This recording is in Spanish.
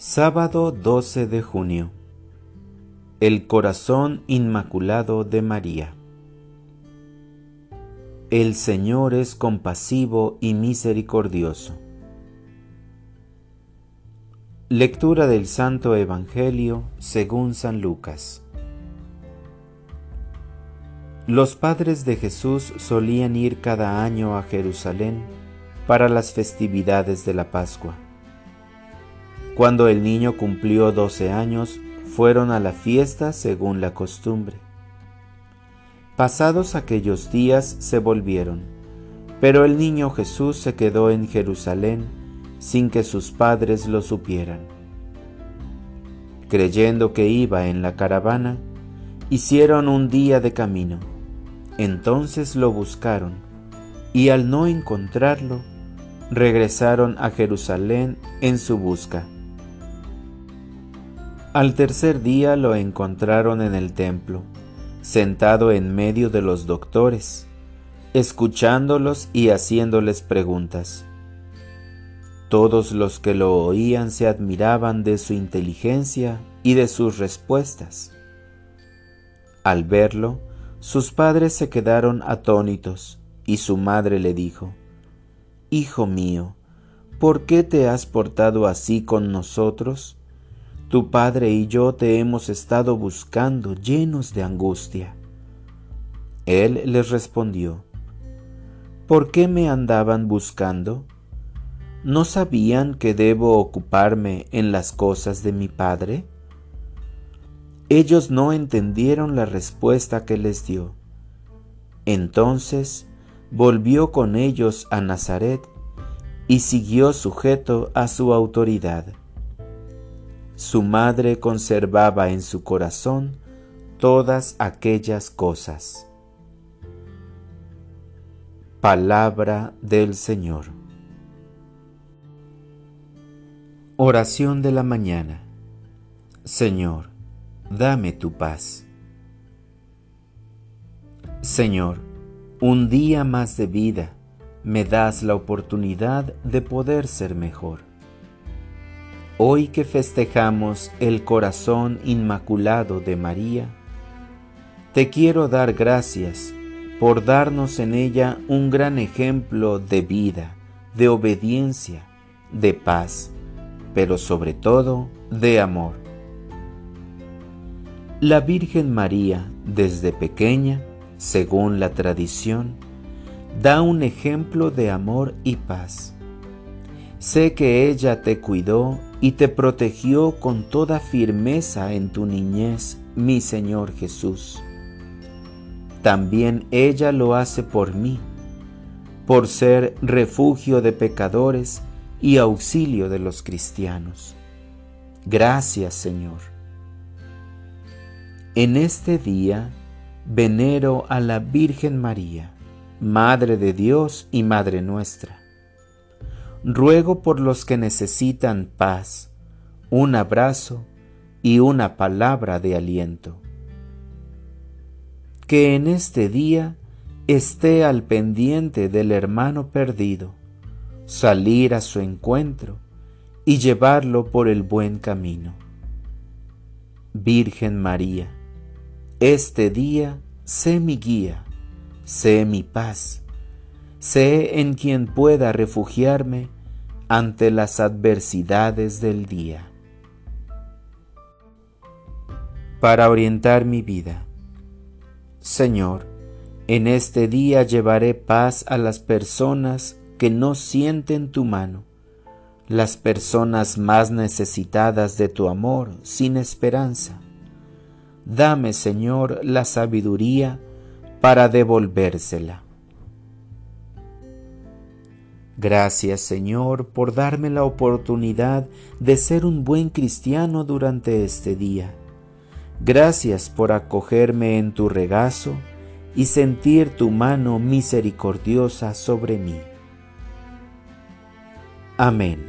Sábado 12 de junio. El corazón inmaculado de María. El Señor es compasivo y misericordioso. Lectura del Santo Evangelio según San Lucas. Los padres de Jesús solían ir cada año a Jerusalén para las festividades de la Pascua cuando el niño cumplió doce años, fueron a la fiesta según la costumbre. Pasados aquellos días se volvieron, pero el niño Jesús se quedó en Jerusalén sin que sus padres lo supieran. Creyendo que iba en la caravana, hicieron un día de camino. Entonces lo buscaron, y al no encontrarlo, regresaron a Jerusalén en su busca. Al tercer día lo encontraron en el templo, sentado en medio de los doctores, escuchándolos y haciéndoles preguntas. Todos los que lo oían se admiraban de su inteligencia y de sus respuestas. Al verlo, sus padres se quedaron atónitos y su madre le dijo, Hijo mío, ¿por qué te has portado así con nosotros? Tu padre y yo te hemos estado buscando llenos de angustia. Él les respondió, ¿por qué me andaban buscando? ¿No sabían que debo ocuparme en las cosas de mi padre? Ellos no entendieron la respuesta que les dio. Entonces volvió con ellos a Nazaret y siguió sujeto a su autoridad su madre conservaba en su corazón todas aquellas cosas. Palabra del Señor. Oración de la mañana. Señor, dame tu paz. Señor, un día más de vida me das la oportunidad de poder ser mejor. Hoy que festejamos el corazón inmaculado de María, te quiero dar gracias por darnos en ella un gran ejemplo de vida, de obediencia, de paz, pero sobre todo de amor. La Virgen María, desde pequeña, según la tradición, da un ejemplo de amor y paz. Sé que ella te cuidó y te protegió con toda firmeza en tu niñez, mi Señor Jesús. También ella lo hace por mí, por ser refugio de pecadores y auxilio de los cristianos. Gracias, Señor. En este día venero a la Virgen María, Madre de Dios y Madre nuestra ruego por los que necesitan paz, un abrazo y una palabra de aliento. Que en este día esté al pendiente del hermano perdido, salir a su encuentro y llevarlo por el buen camino. Virgen María, este día sé mi guía, sé mi paz, sé en quien pueda refugiarme ante las adversidades del día. Para orientar mi vida. Señor, en este día llevaré paz a las personas que no sienten tu mano, las personas más necesitadas de tu amor sin esperanza. Dame, Señor, la sabiduría para devolvérsela. Gracias Señor por darme la oportunidad de ser un buen cristiano durante este día. Gracias por acogerme en tu regazo y sentir tu mano misericordiosa sobre mí. Amén.